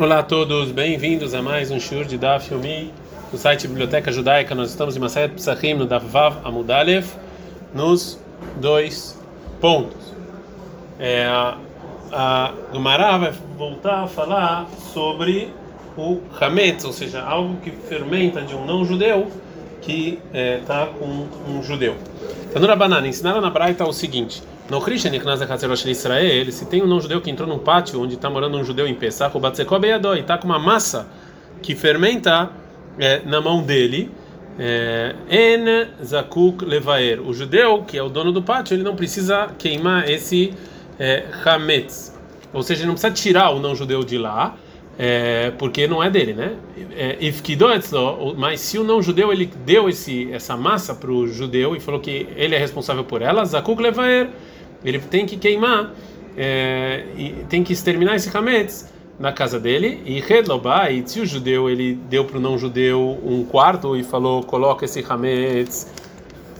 Olá a todos, bem-vindos a mais um shiur de Daf Yomi do site Biblioteca Judaica. Nós estamos em Masayat Psachim no Daf Vav Amudalev nos dois pontos. É, a Gumará vai voltar a falar sobre o Hametz, ou seja, algo que fermenta de um não-judeu que está é, tá com um judeu. Tanura Banana, ensinaram na Braita o seguinte no Christian Israel, se tem um não-judeu que entrou num pátio onde está morando um judeu em Pesach, o Batsekó Beyadó, e está com uma massa que fermenta é, na mão dele, é, En Zakuk Levaer. O judeu, que é o dono do pátio, ele não precisa queimar esse é, Hametz. Ou seja, ele não precisa tirar o não-judeu de lá, é, porque não é dele, né? É, mas se o não-judeu ele deu esse, essa massa para o judeu e falou que ele é responsável por ela, Zakuk Levaer ele tem que queimar, é, tem que exterminar esse hametz na casa dele. E Redloba, e se o judeu ele deu para o não judeu um quarto e falou coloca esse hametz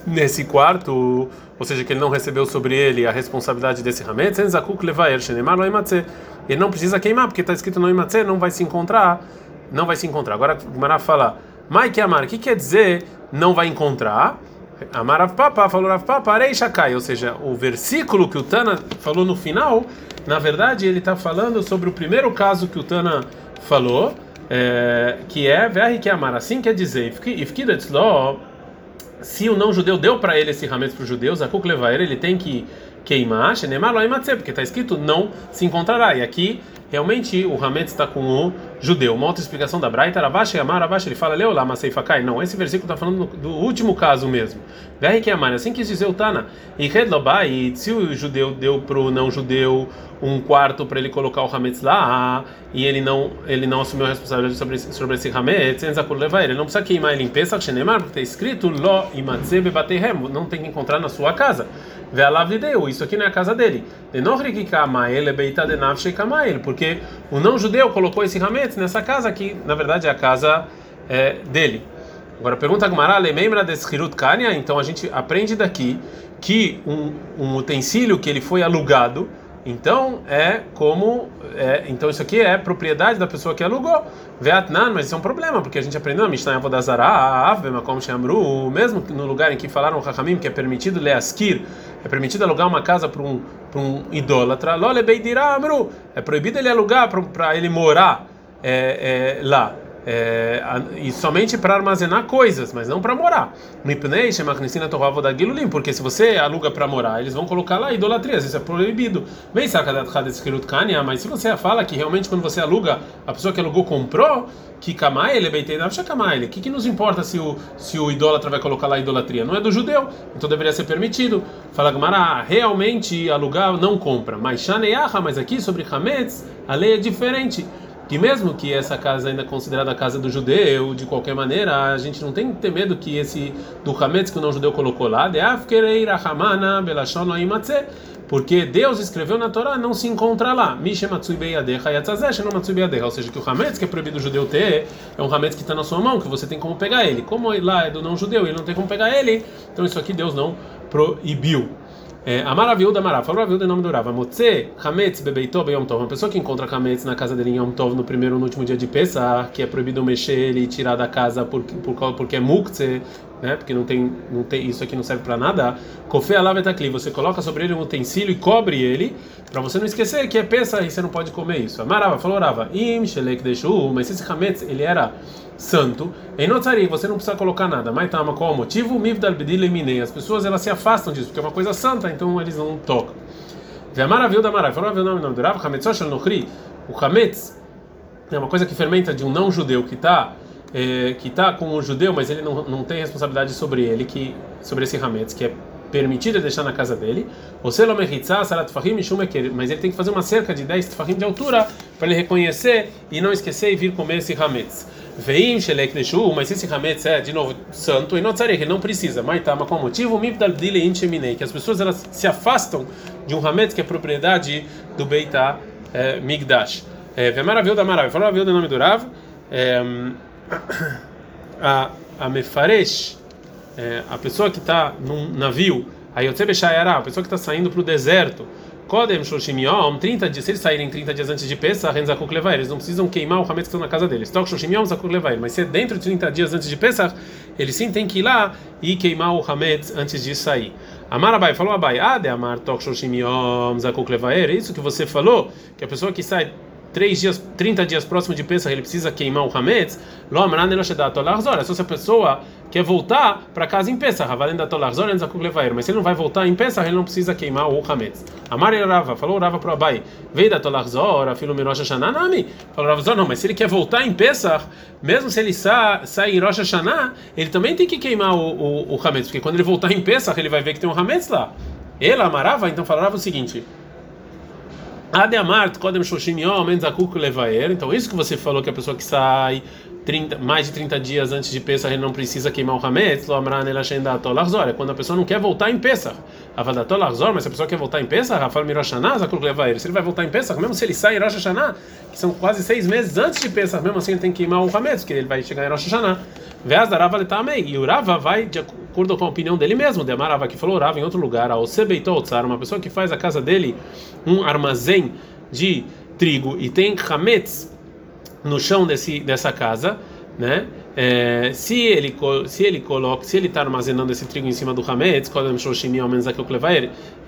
nesse quarto, ou seja, que ele não recebeu sobre ele a responsabilidade desse hametz, ele não precisa queimar, porque está escrito no imatze, não vai se encontrar, não vai se encontrar. Agora o Mará fala, Mike Amar, o que quer dizer não vai encontrar? Amarav Papa falou Rav Papa, Arei Shakai, ou seja, o versículo que o Tana falou no final, na verdade ele está falando sobre o primeiro caso que o Tana falou, é, que é Verri que Amar, assim quer dizer, Ifkidetzlo, se o não judeu deu para ele esse rametes para os judeus, a Kuklevaer, ele tem que queimar, porque está escrito não se encontrará. E aqui realmente o Hametz está com o judeu. Uma outra explicação da Braita, Ravash e Amar, Ravash, ele fala, leu lá, Maseifakai. Não, esse versículo está falando do último caso mesmo. Verre que Amar, assim quis dizer o Tana. E Redlobai, se o judeu deu para o não judeu um quarto para ele colocar o Hametz lá, e ele não ele não assumiu a responsabilidade sobre, sobre esse Hametz, ele não precisa queimar ele em Pesach, porque está escrito, Lo imatze bebatehem, não tem que encontrar na sua casa. Ve'alavideu, isso aqui não é a casa dele. Porque o não judeu colocou esse hametz nessa casa que, na verdade, é a casa é, dele. Agora pergunta a Gumara, lembra desse Hirut Kanya? Então a gente aprende daqui que um, um utensílio que ele foi alugado então é como é, então isso aqui é propriedade da pessoa que alugou. Veatnan, mas isso é um problema porque a gente aprendeu na Mishnah Avodazara, como Shamru, mesmo no lugar em que falaram o Hakamim que é permitido leaskir, é permitido alugar uma casa para um para um idólatra. Lole é proibido ele alugar para ele morar é, é, lá é, e somente para armazenar coisas, mas não para morar. Porque se você aluga para morar, eles vão colocar lá idolatrias, isso é proibido. Mas se você fala que realmente quando você aluga, a pessoa que alugou comprou, que kamai ele o que que nos importa se o se o idólatra vai colocar lá idolatria? Não é do judeu, então deveria ser permitido. Fala Gamara, realmente alugar não compra, mas mas aqui sobre hametz a lei é diferente que mesmo que essa casa ainda é considerada a casa do judeu, de qualquer maneira, a gente não tem que ter medo que esse do Hametz que o não judeu colocou lá, de porque Deus escreveu na Torá não se encontra lá. Ou seja, que o Hametz que é proibido o judeu ter é um Hametz que está na sua mão, que você tem como pegar ele. Como lá é do não judeu, ele não tem como pegar ele, então isso aqui Deus não proibiu. É, Amar da Amarav, falou Aviuda em nome do Rava, Motze, Hametz, Bebeitó, Beyom Tov, uma pessoa que encontra Hametz na casa dele em Yom Tov no primeiro ou no último dia de Pesach, que é proibido mexer ele e tirar da casa porque, por, porque é Mukze, né, porque não tem, não tem, isso aqui não serve para nada, Kofe Alavetakli, você coloca sobre ele um utensílio e cobre ele, para você não esquecer que é Pesach e você não pode comer isso. Amarava, falou Rava, Im, Shelek, Deshu, mas esse Hametz, ele era santo, em notari, você não precisa colocar nada. Mas tá, qual o motivo? Mivdal bedile As pessoas elas se afastam disso, porque é uma coisa santa, então eles não tocam. Vê maravilha da maravilha. Falou o nome Hametzosh al Nochri. O Hametz é uma coisa que fermenta de um não judeu que está é, que tá com o judeu, mas ele não, não tem responsabilidade sobre ele, que sobre esse Hametz, que é permitido deixar na casa dele. Mas ele tem que fazer uma cerca de 10 tfahim de altura para ele reconhecer e não esquecer e vir comer esse Hametz. Veim shelek leshu, mas esse hametz é de novo santo e não ele não precisa. Mas tá, mas qual motivo? Que as pessoas elas se afastam de um hametz que é propriedade do Beita é, Migdash. Vê maravilha da maravilha. Falou a do nome do Rav. É, a a mefaresh, é, a pessoa que está num navio, a Yotzebe Shayara, a pessoa que está saindo para o deserto Kodem Shoshim Yom, 30 dias, se eles saírem 30 dias antes de Pesach, Renzakuk Levair, eles não precisam queimar o Hametz que estão na casa deles. Tok Shoshim Yom, Zakuk Levair, mas se é dentro de 30 dias antes de Pesach, eles sim têm que ir lá e queimar o Hametz antes de sair. Amar Abai, falou Abai, ah, de Amar Tok Shoshim Yom, Zakuk Levair, isso que você falou, que a pessoa que sai três dias, 30 dias próximo de Pesach, ele precisa queimar o Hametz, só se a pessoa quer voltar para casa em Pesach, mas se ele não vai voltar em Pesach, ele não precisa queimar o Hametz. Amar Rava, falou Rava pro Abai, veio da Tolarzor, filho Rosh Hashanah, Nami, falou Rava, não, mas se ele quer voltar em Pesach, mesmo se ele sa, sai em Rosh Hashanah, ele também tem que queimar o, o, o Hametz, porque quando ele voltar em Pesach, ele vai ver que tem um Hametz lá. Ele, Amarava, então falava o seguinte, Ademart, Kodem Shoshim Yom, Enzakuk. Então, isso que você falou que a pessoa que sai 30, mais de 30 dias antes de Pesach ele não precisa queimar o Hametz, É quando a pessoa não quer voltar em Pesach. Avadatol Arzor, mas se a pessoa quer voltar em Pesach, Rafal Miroshaná, Zakuk Levaer. Se ele vai voltar em Pesach, mesmo se ele sai em Rosh Hashanah, que são quase seis meses antes de Pesach, mesmo assim ele tem que queimar o Hametz, porque ele vai chegar em Rosh Hashanah. Veaz da Rava Letamei. E o Rava vai de acordo com a opinião dele mesmo. De Amarava que falou Rava em outro lugar, ao Sebeitou uma pessoa que faz a casa dele um armazém de trigo e tem chametz no chão desse, dessa casa, né? É, se ele se ele coloca, se ele está armazenando esse trigo em cima do hametz, ao menos aqui o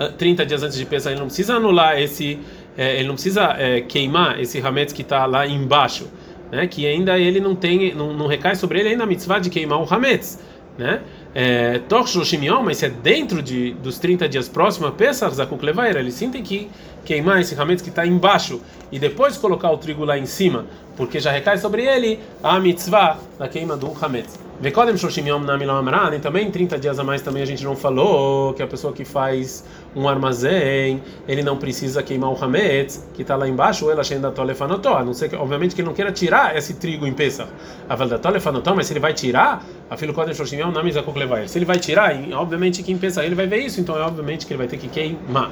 30 dias antes de pesar, ele não precisa anular esse, é, ele não precisa é, queimar esse hametz que está lá embaixo, né? Que ainda ele não tem, não, não recai sobre ele ainda a mitzvah de queimar o hametz, né? é, Torchoshimion, mas se é dentro de, dos 30 dias próximos a Pesach, Zakuk Levaer, ele sim tem que queimar esse ramento que está embaixo e depois colocar o trigo lá em cima, porque já recai sobre ele a mitzvah da queima do hametz. Vekodem Shoshim Yom Namilom Amran, também 30 dias a mais também a gente não falou que a pessoa que faz um armazém, ele não precisa queimar o hametz, que está lá embaixo, ou ela ainda tolefanotó, a não ser que, obviamente, que ele não queira tirar esse trigo em Pesach. A valda tolefanotó, mas se ele vai tirar, a filho Kodem Shoshim Yom Namizakuk Levaer. Se ele vai tirar, obviamente que em Pesach ele vai ver isso, então é obviamente que ele vai ter que queimar.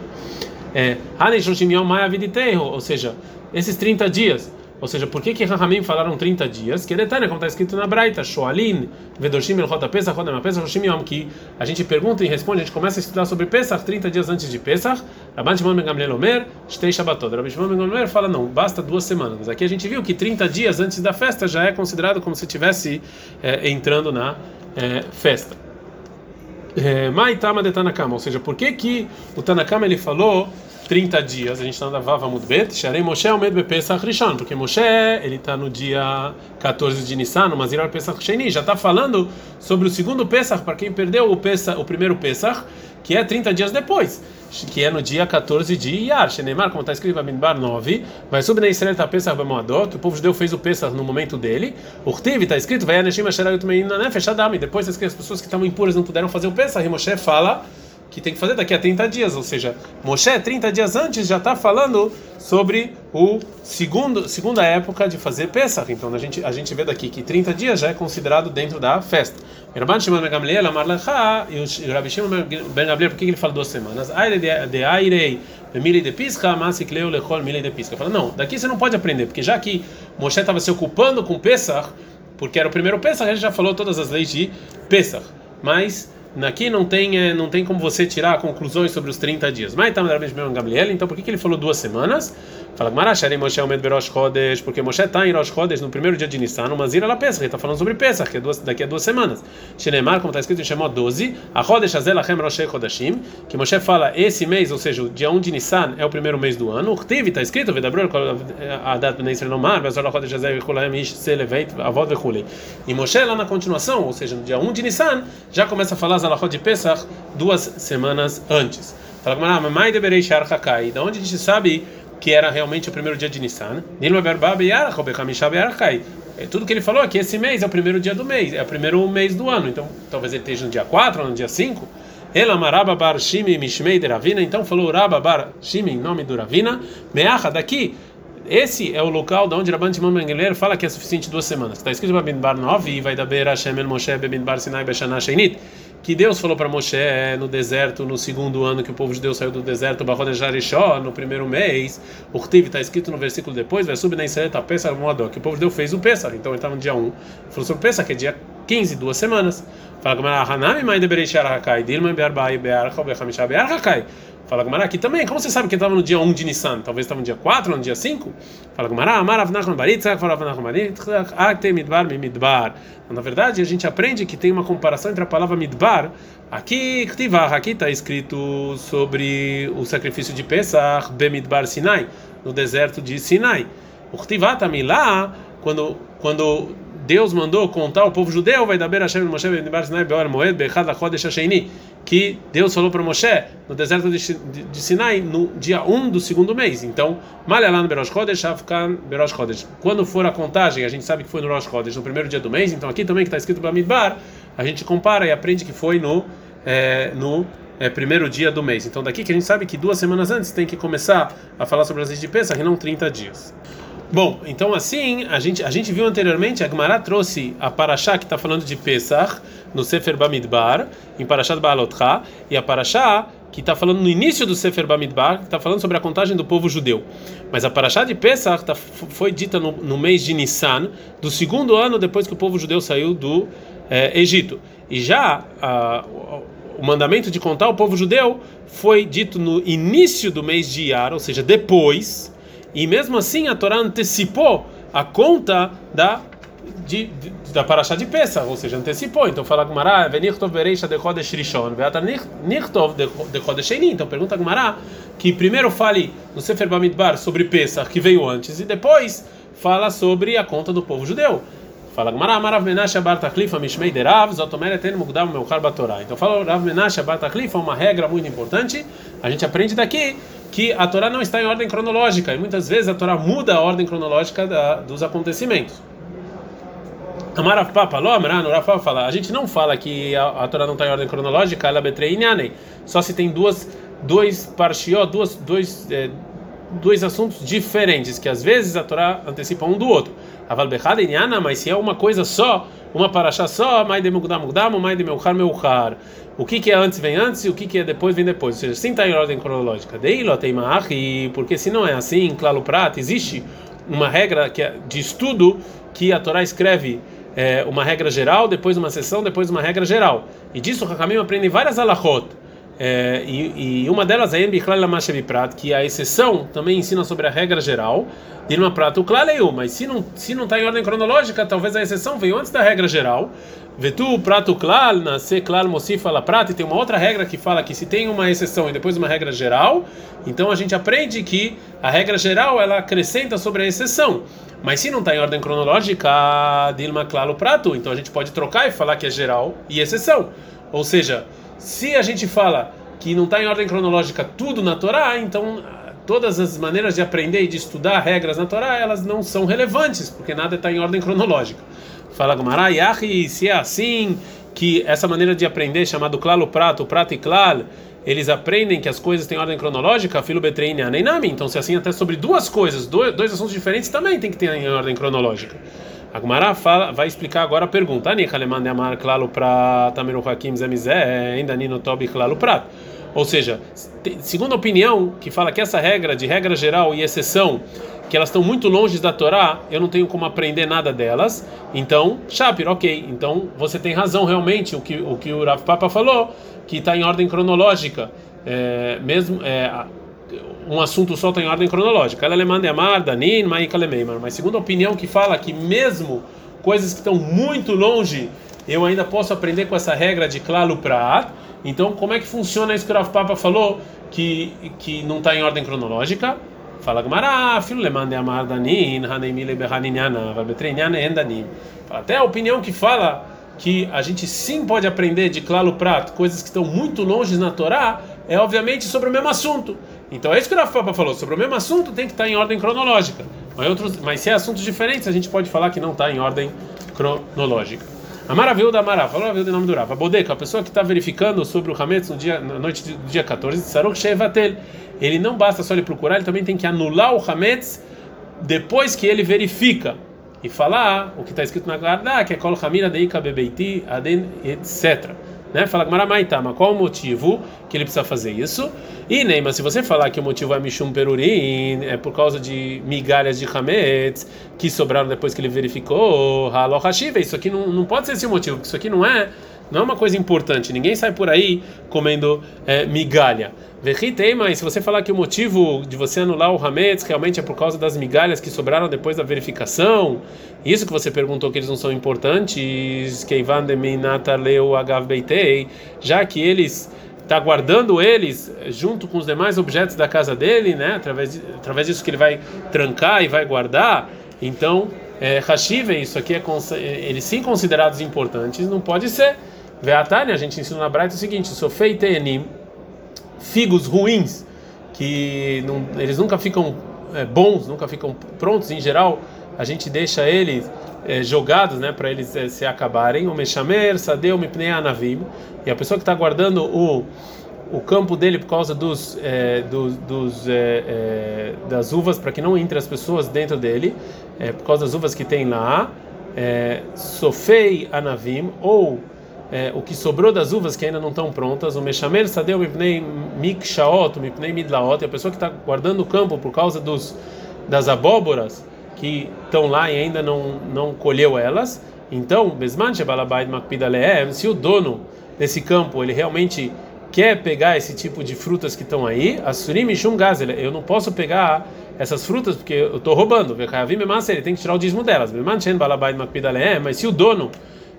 É, ou seja, esses 30 dias ou seja, por que que Rahamim falaram 30 dias? Que detalhe, como está escrito na Braita, Shoalin, Vedoshim, Elchot Pesach, Rodem Pesach, Roshim Yom, que a gente pergunta e responde, a gente começa a estudar sobre Pesach 30 dias antes de Pesach. Rabban Shimon Ben Gamliel Omer, Shtei Shabbatot. Rabban Shimon Ben Gamliel fala, não, basta duas semanas. Aqui a gente viu que 30 dias antes da festa já é considerado como se estivesse é, entrando na é, festa. Maitama de Tanakama, ou seja, por que que o Tanakama ele falou 30 dias, a gente está na Vava Mudbet, Sharei Moshe Omed Bepesach Rishon, porque Moshe, ele está no dia 14 de Nissan, no Mazirar Pesach Sheni, já está falando sobre o segundo Pesach, para quem perdeu o, Pesach, o primeiro Pesach, que é 30 dias depois, que é no dia 14 de Iyar, Shenemar, como está escrito em Bamidbar 9, vai subir na Israel, está Pesach Bemoadot, o povo judeu fez o Pesach no momento dele, o Rtiv está escrito, vai Anashim Asherayut Meina Nefesh Adam, depois as pessoas que estavam impuras não puderam fazer o Pesach, e Moshe fala que tem que fazer daqui a 30 dias, ou seja, Moshe 30 dias antes já está falando sobre o segundo segunda época de fazer Pesach. Então a gente a gente vê daqui que 30 dias já é considerado dentro da festa. Rabban Shimon Ben Gamliel amar e o Rabbi Shimon Ben Gamliel por que ele fala duas semanas? Aire de aire mili de pisca, masikleu lechol mili de pisca. Fala não, daqui você não pode aprender porque já que Moshe estava se ocupando com Pesach, porque era o primeiro Pesach, a gente já falou todas as leis de Pesach, mas Aqui não tem, é, não tem como você tirar conclusões sobre os 30 dias. Mas então, por que, que ele falou duas semanas? Fala Marashari Moshe Omed Berosh Chodesh, porque Moshe está em Rosh Chodesh no primeiro dia de Nissan, uma zira la Pesach, está falando sobre Pesach, que é duas, daqui a duas semanas. Shenemar, como está escrito em Shemot 12, a Chodesh Azelachem Rosh Chodashim, que Moshe fala esse mês, ou seja, o dia 1 de Nissan é o primeiro mês do ano. O Tiv está escrito, Vedabrul, a data de Israel Nomar, Vezor la Chodesh Azel Vechulaim Ish Seleveit, Avod Vechulei. E Moshe lá na continuação, ou seja, no dia 1 de Nissan, já começa a falar Zalachot de Pesach duas semanas antes. Fala, Mamai Deberei Shar Hakai, da onde a gente sabe que era realmente o primeiro dia de Nissan. É, tudo que ele falou que esse mês é o primeiro dia do mês, é o primeiro mês do ano. Então, talvez ele esteja no dia 4 ou no dia 5. Ela maraba bar shimi mishmei de Ravina. Então falou Raba bar shimi em nome do Ravina. Meacha daqui. Esse é o local da onde Rabban Shimon Ben fala que é suficiente duas semanas. Está escrito em Bar 9 e vai da Beira Hashem el Moshe Bar Sinai Beshana Sheinit que Deus falou para Moshe no deserto, no segundo ano que o povo de Deus saiu do deserto, no primeiro mês, o Rtiv está escrito no versículo depois, vai subir na Israel, Pesach que o povo de Deus fez o Pesach, então ele estava no dia 1, falou sobre o Pesach, que é dia 15, duas semanas. Fala como Hanami mãe de Bereshar Hakai, Dilma Bearbai Bearcha Bechamisha Bearchakai. Fala Gumara, aqui também, como você sabe que estava no dia 1 de Nissan? Talvez estava no dia 4, no dia 5? Fala Gumara, Amar Avnachon Baritzak, fala Avnachon Baritzak, Akte Midbar Midbar. Na verdade, a gente aprende que tem uma comparação entre a palavra Midbar, aqui, Ktivah, aqui está escrito sobre o sacrifício de Pesach, Bemidbar Sinai, no deserto de Sinai. O Ktivah também lá, quando, quando Deus mandou contar ao povo judeu, vai dar Hashem Moshe Moed Bechad Lachodesh Hasheini, que Deus falou para Moshe no deserto de, Sinai no dia 1 do segundo mês. Então, Malhalan Berosh Chodesh, Afkan Berosh Chodesh. Quando for a contagem, a gente sabe que foi no Rosh Chodesh, no primeiro dia do mês. Então, aqui também que está escrito para Midbar, a gente compara e aprende que foi no é, no é, primeiro dia do mês. Então, daqui que a gente sabe que duas semanas antes tem que começar a falar sobre as leis de Pesach e não 30 dias. Bom, então assim, a gente, a gente viu anteriormente, a Gemara trouxe a Parashá que está falando de Pesach, no Sefer Bamidbar, em Parashat Baalotcha, e a Parashá que está falando no início do Sefer Bamidbar, que está falando sobre a contagem do povo judeu. Mas a Parashá de Pesach tá, foi dita no, no, mês de Nissan, do segundo ano depois que o povo judeu saiu do é, Egito. E já a, o mandamento de contar o povo judeu foi dito no início do mês de Iyar, ou seja, depois e mesmo assim a Torá antecipou a conta da de, de, da Parashá de Pesach, ou seja, antecipou. Então fala Gumara, Venichtov Bereisha de Chodesh Rishon, Nichtov de Chodesh Sheini. Então pergunta Gumara que primeiro fale no Sefer Bamidbar sobre Pesach, que veio antes, e depois fala sobre a conta do povo judeu. Fala Gumara, Marav Menashe Bar Tachlifa Mishmei Derav, Zotomeret En Mugdam Meuchar Batorá. Então fala Rav Menashe Bar uma regra muito importante. A gente aprende daqui que a Torá não está em ordem cronológica e muitas vezes a Torá muda a ordem cronológica da, dos acontecimentos. Amarav Papa, Lo Amrano, Rafa fala, a gente não fala que a, a Torá não está em ordem cronológica, ela Inyanei, só se tem duas, dois parshió, duas, dois, é, dois assuntos diferentes, que às vezes a Torá antecipa um do outro. Aval Bechada Inyana, mas se é uma coisa só, uma paraxá só, mais de Mugdam Mugdam, mais de Meuchar Meuchar. O que, que é antes vem antes e o que, que é depois vem depois. Ou seja, sim está em ordem cronológica. Deilo e porque se não é assim, claro prato, existe uma regra que de estudo que a Torá escreve é, uma regra geral, depois uma sessão, depois uma regra geral. E disso o Hakamim aprende várias alahot. É, e, e, uma delas é Prat, que a exceção também ensina sobre a regra geral. Dilma Prat, o Klaleu, mas se não se não está em ordem cronológica, talvez a exceção veio antes da regra geral. Vetu Prato Klal, nasce Klal Mosif fala Prat, e tem uma outra regra que fala que se tem uma exceção e depois uma regra geral, então a gente aprende que a regra geral ela acrescenta sobre a exceção. Mas se não está em ordem cronológica, Dilma Klal Prato, então a gente pode trocar e falar que é geral e exceção. Ou seja, se a gente fala que não está em ordem cronológica tudo na Torá, então todas as maneiras de aprender e de estudar regras na Torá, elas não são relevantes, porque nada está em ordem cronológica. Fala Gumara, e se é assim, que essa maneira de aprender, chamado clalo prato, prato e klal, eles aprendem que as coisas têm ordem cronológica, filo betrein aneinami, então se assim até sobre duas coisas, dois, dois assuntos diferentes também tem que ter em ordem cronológica. A Gumara fala, vai explicar agora a pergunta. Ani Kaleman de Amar Klalo Prat, Tameru Hakim Zemizé, ainda Nino Tobi Klalo Prat. Ou seja, segundo a opinião que fala que essa regra de regra geral e exceção, que elas estão muito longe da Torá, eu não tenho como aprender nada delas. Então, Shapir, ok. Então você tem razão realmente o que o que o Rav Papa falou, que está em ordem cronológica, é, mesmo é, um assunto só está em ordem cronológica. Ela amar, danin, maikalemeimar. Mas segundo a opinião que fala que mesmo coisas que estão muito longe, eu ainda posso aprender com essa regra de claro praat. Então, como é que funciona isso que o Rav Papa falou que que não está em ordem cronológica? Fala Gamara, filho le mande amar danin, hanemile behaniniana, vabetreiniana endanin. Até a opinião que fala que a gente sim pode aprender de claro prato coisas que estão muito longe na Torá, é obviamente sobre o mesmo assunto. Então é isso que o Papa falou, sobre o mesmo assunto tem que estar em ordem cronológica. Mas, outros, mas se é assuntos diferentes, a gente pode falar que não está em ordem cronológica. A maravilha da Mara, falou a maravilha do nome do Rav. A Bodeca, a pessoa que está verificando sobre o Hametz no dia, na noite do dia 14, Sarok Shevatel, ele não basta só ele procurar, ele também tem que anular o Hametz depois que ele verifica e falar o que está escrito na Garda, que é Kol Hamira Deika Bebeiti, Aden, etc. Né? Fala Gmaramaitama, qual o motivo que ele precisa fazer isso? E Neima, se você falar que o motivo é Mishum Perurim, é por causa de migalhas de Hametz que sobraram depois que ele verificou, Halo Hashiva, isso aqui não, não pode ser esse o motivo, isso aqui não é não é uma coisa importante. Ninguém sai por aí comendo é, migalha. Verritei, mas se você falar que o motivo de você anular o Hametz realmente é por causa das migalhas que sobraram depois da verificação, isso que você perguntou que eles não são importantes, já que eles está guardando eles junto com os demais objetos da casa dele, né? Através, de, através disso que ele vai trancar e vai guardar. Então, é, isso aqui é eles sim considerados importantes, não pode ser. Veatani, a gente ensina na Braita o seguinte: sofei tenim, figos ruins, que não, eles nunca ficam é, bons, nunca ficam prontos, em geral, a gente deixa eles é, jogados, né, para eles é, se acabarem. O Meshamer, Sadeu, Mipnei Anavim. E a pessoa que está guardando o, o campo dele por causa dos, é, dos, é, é, das uvas, para que não entre as pessoas dentro dele, é, por causa das uvas que tem lá. Sofei Anavim, ou o que sobrou das uvas que ainda não estão prontas, o Meshamer, Sadeu, Mipnei Mikshaot, Mipnei Midlaot. A pessoa que está guardando o campo por causa dos, das abóboras que estão lá e ainda não, não colheu elas. Então, se o dono desse campo ele realmente quer pegar esse tipo de frutas que estão aí, Asurim Shum eu não posso pegar essas frutas porque eu estou roubando. Ele tem que tirar o dízimo delas. Mas se o dono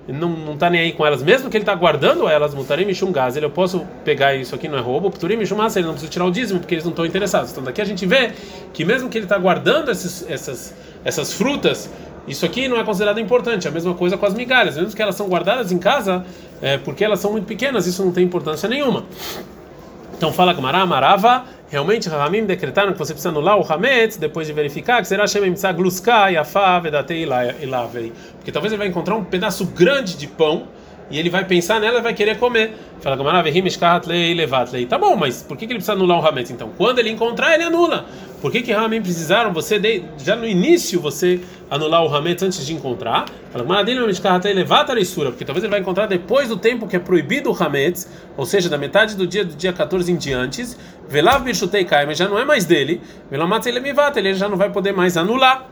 não, não tá nem aí com elas, mesmo que ele está guardando elas, mutarim mishum gazel, eu posso pegar isso aqui, não é roubo, pturim mishum ele não precisa tirar o dízimo, porque eles não estão interessados. Então daqui a gente vê que mesmo que ele está guardando esses, essas, essas frutas, isso aqui não é considerado importante. A mesma coisa com as migalhas, mesmo que elas são guardadas em casa, é, porque elas são muito pequenas, isso não tem importância nenhuma. Então fala com Mará, Marava, realmente Ramim decretaram que você precisa anular o Hametz depois de verificar que será Shemem Gluska, Yafá, Vedate e Lavei. Porque talvez ele vai encontrar um pedaço grande de pão e ele vai pensar nela e vai querer comer. Fala Levatlei. Tá bom, mas por que ele precisa anular o Hametz então? Quando ele encontrar, ele anula. Por que que Ramim precisaram você de, já no início você anular o Hametz antes de encontrar? Fala porque talvez ele vai encontrar depois do tempo que é proibido o Hametz, ou seja, da metade do dia do dia 14 em diante, Velav Birshutei mas já não é mais dele, Velamatz ele já não vai poder mais anular.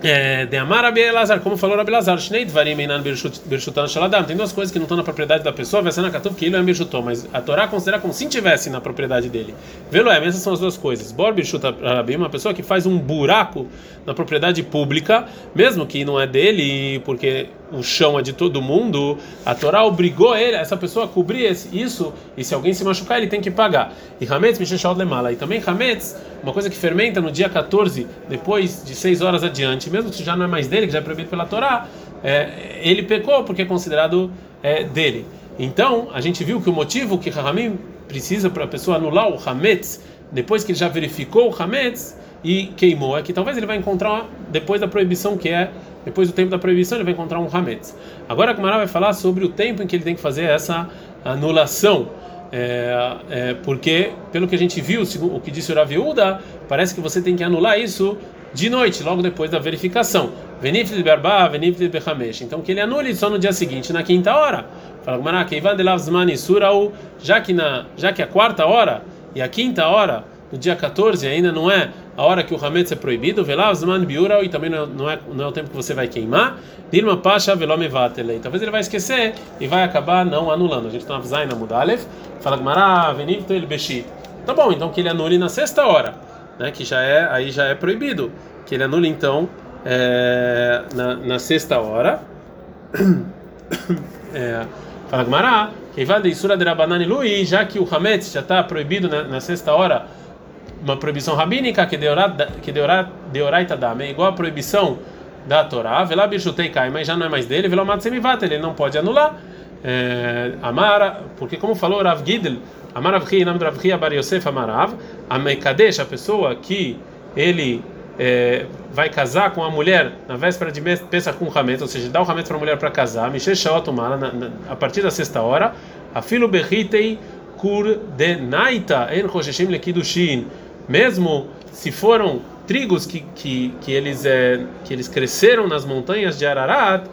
É, de Amar Abelazar, como falou Abelazar, Shnei. Tem duas coisas que não estão na propriedade da pessoa, Vesana Katuv, que ele é Birshuton, mas a Torá considera como se estivesse na propriedade dele. Veloem, essas são as duas coisas. Bor Birshuta Rabim, uma pessoa que faz um buraco na propriedade pública, mesmo que não é dele, porque o chão é de todo mundo, a Torá obrigou ele, essa pessoa a cobrir isso, e se alguém se machucar, ele tem que pagar. E Hametz Misheshot Lemala. E também Hametz, uma coisa que fermenta no dia 14, depois de 6 horas adiante, mesmo que já não é mais dele, que já é proibido pela Torá, é, ele pecou porque é considerado é, dele. Então, a gente viu que o motivo que Rahamim precisa para a pessoa anular o Hametz, depois que ele já verificou o Hametz e queimou, é que talvez ele vai encontrar depois da proibição que é depois do tempo da proibição, ele vai encontrar um Hametz. Agora a Gemara vai falar sobre o tempo em que ele tem que fazer essa anulação. É, é, porque, pelo que a gente viu, o que disse o Raviuda, parece que você tem que anular isso de noite, logo depois da verificação. Venif de Berba, Venif de Bechamesh. Então, que ele anule só no dia seguinte, na quinta hora. Fala Gemara, Keivan de Lavzmani Surau, já que, que a quarta hora e a quinta hora, no dia 14, ainda não é a hora que o Hametz é proibido, Velavzman Biura, e também não é, não é o tempo que você vai queimar, Dilma Pasha Velomevatele. Talvez ele vai esquecer e vai acabar não anulando. A gente está na Zaina Mudalef, fala Gmará, Venivto ele Beshit. Tá bom, então que ele anule na sexta hora, né? Que já é, aí já é proibido. Que ele anule então é, na, na sexta hora. é, fala Gmará, de Isura de Rabanani Lui, já que o Hametz já está proibido na, na sexta hora uma proibição rabínica que deoraita dame, é igual a proibição da Torá, velá bichutei cai, mas já não é mais dele, velá matsemivat, ele não pode anular. É, Amara, porque como falou Rav Gidl, Amar Avchi, nome do Avchi Abar Yosef Amarav, a Mekadesh, a pessoa que ele é, vai casar com a mulher na véspera de pensa com o Hamet, ou seja, dá o Hamet para a mulher para casar, Mishe Shaot a partir da sexta hora, Afilo Berritei Kur de Naita, En Rosheshim Lekidushin mesmo se foram trigos que, que, que, eles, é, que eles cresceram nas montanhas de Ararat,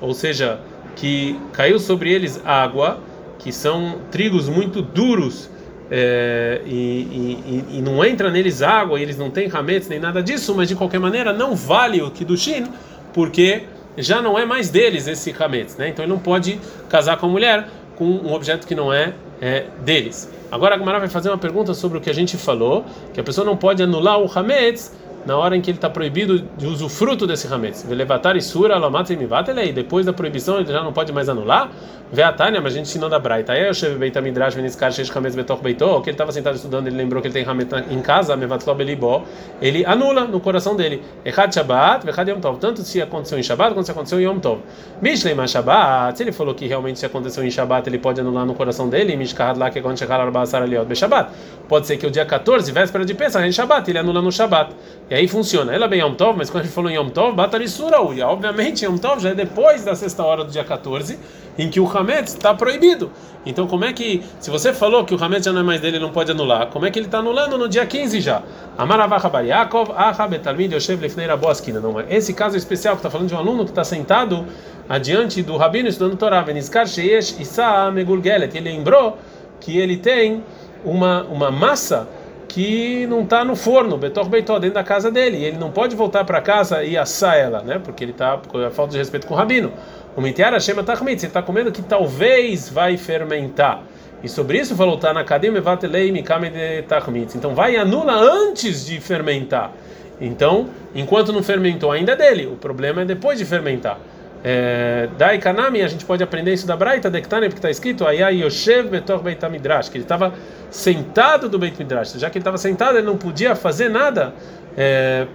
ou seja, que caiu sobre eles água, que são trigos muito duros é, e, e, e, não entra neles água, eles não têm rametes nem nada disso, mas de qualquer maneira não vale o Kiddushin, porque já não é mais deles esse Hametz, né? Então ele não pode casar com a mulher com um objeto que não é, é deles. Agora a Gemara vai fazer uma pergunta sobre o que a gente falou, que a pessoa não pode anular o Hametz na hora em que ele está proibido de usufruto desse hametz. Velevatar isura, lamata e Depois da proibição ele já não pode mais anular. Vê a Tânia, mas a gente ensinou da Braita. Aí eu cheguei beita midrash veniskar sheish hametz betor beito. Que ele estava sentado estudando, ele lembrou que ele tem hametz em casa, mevatló belibó. Ele anula no coração dele. Echad Shabbat, vechad Yom Tov. Tanto se aconteceu em Shabbat quanto se aconteceu em Yom Tov. Mishlei ma Shabbat. Se ele falou que realmente se aconteceu em Shabbat, ele pode anular no coração dele. Mishkahad lá que é quando chegar arba asar aliot be Shabbat. Pode ser que o dia 14, véspera de Pesach, em Shabbat, ele anula no Shabbat. E aí funciona. Ela bem Yom Tov, mas quando a gente falou em Yom Tov, Batarisura uia. Obviamente, Yom Tov já é depois da sexta hora do dia 14, em que o Hametz está proibido. Então, como é que, se você falou que o Hametz já não é mais dele, não pode anular, como é que ele está anulando no dia 15 já? Amaravacha Bar Yaakov, Aha Betalmid Yoshev Lefnei Raboskina. Não é esse caso especial que está falando de um aluno que está sentado adiante do rabino estudando Torá, Venizkar Sheyesh Isa Megulgelet. Ele lembrou que ele tem uma, uma massa que não está no forno, Betor Beitó, dentro da casa dele. E ele não pode voltar para casa e assar ela, né? Porque ele está com falta de respeito com o rabino. O Mitiara Shema Tachmitz, ele está comendo que talvez vai fermentar. E sobre isso falou, tá na academia, Vatelei Mikame de Tachmitz. Então vai e anula antes de fermentar. Então, enquanto não fermentou, ainda é dele. O problema é depois de fermentar. É, Dai Kanami, a gente pode aprender isso da Braita, Dektane, porque está escrito Ayai Yoshev Betor Beit Midrash, que ele estava sentado do Beit Midrash. Já que ele estava sentado, ele não podia fazer nada é,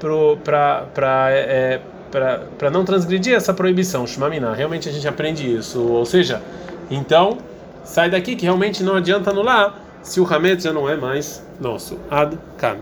para é, não transgredir essa proibição, Shmamina. Realmente a gente aprende isso. Ou seja, então, sai daqui que realmente não adianta anular se o Hametz já não é mais nosso. Ad Kan.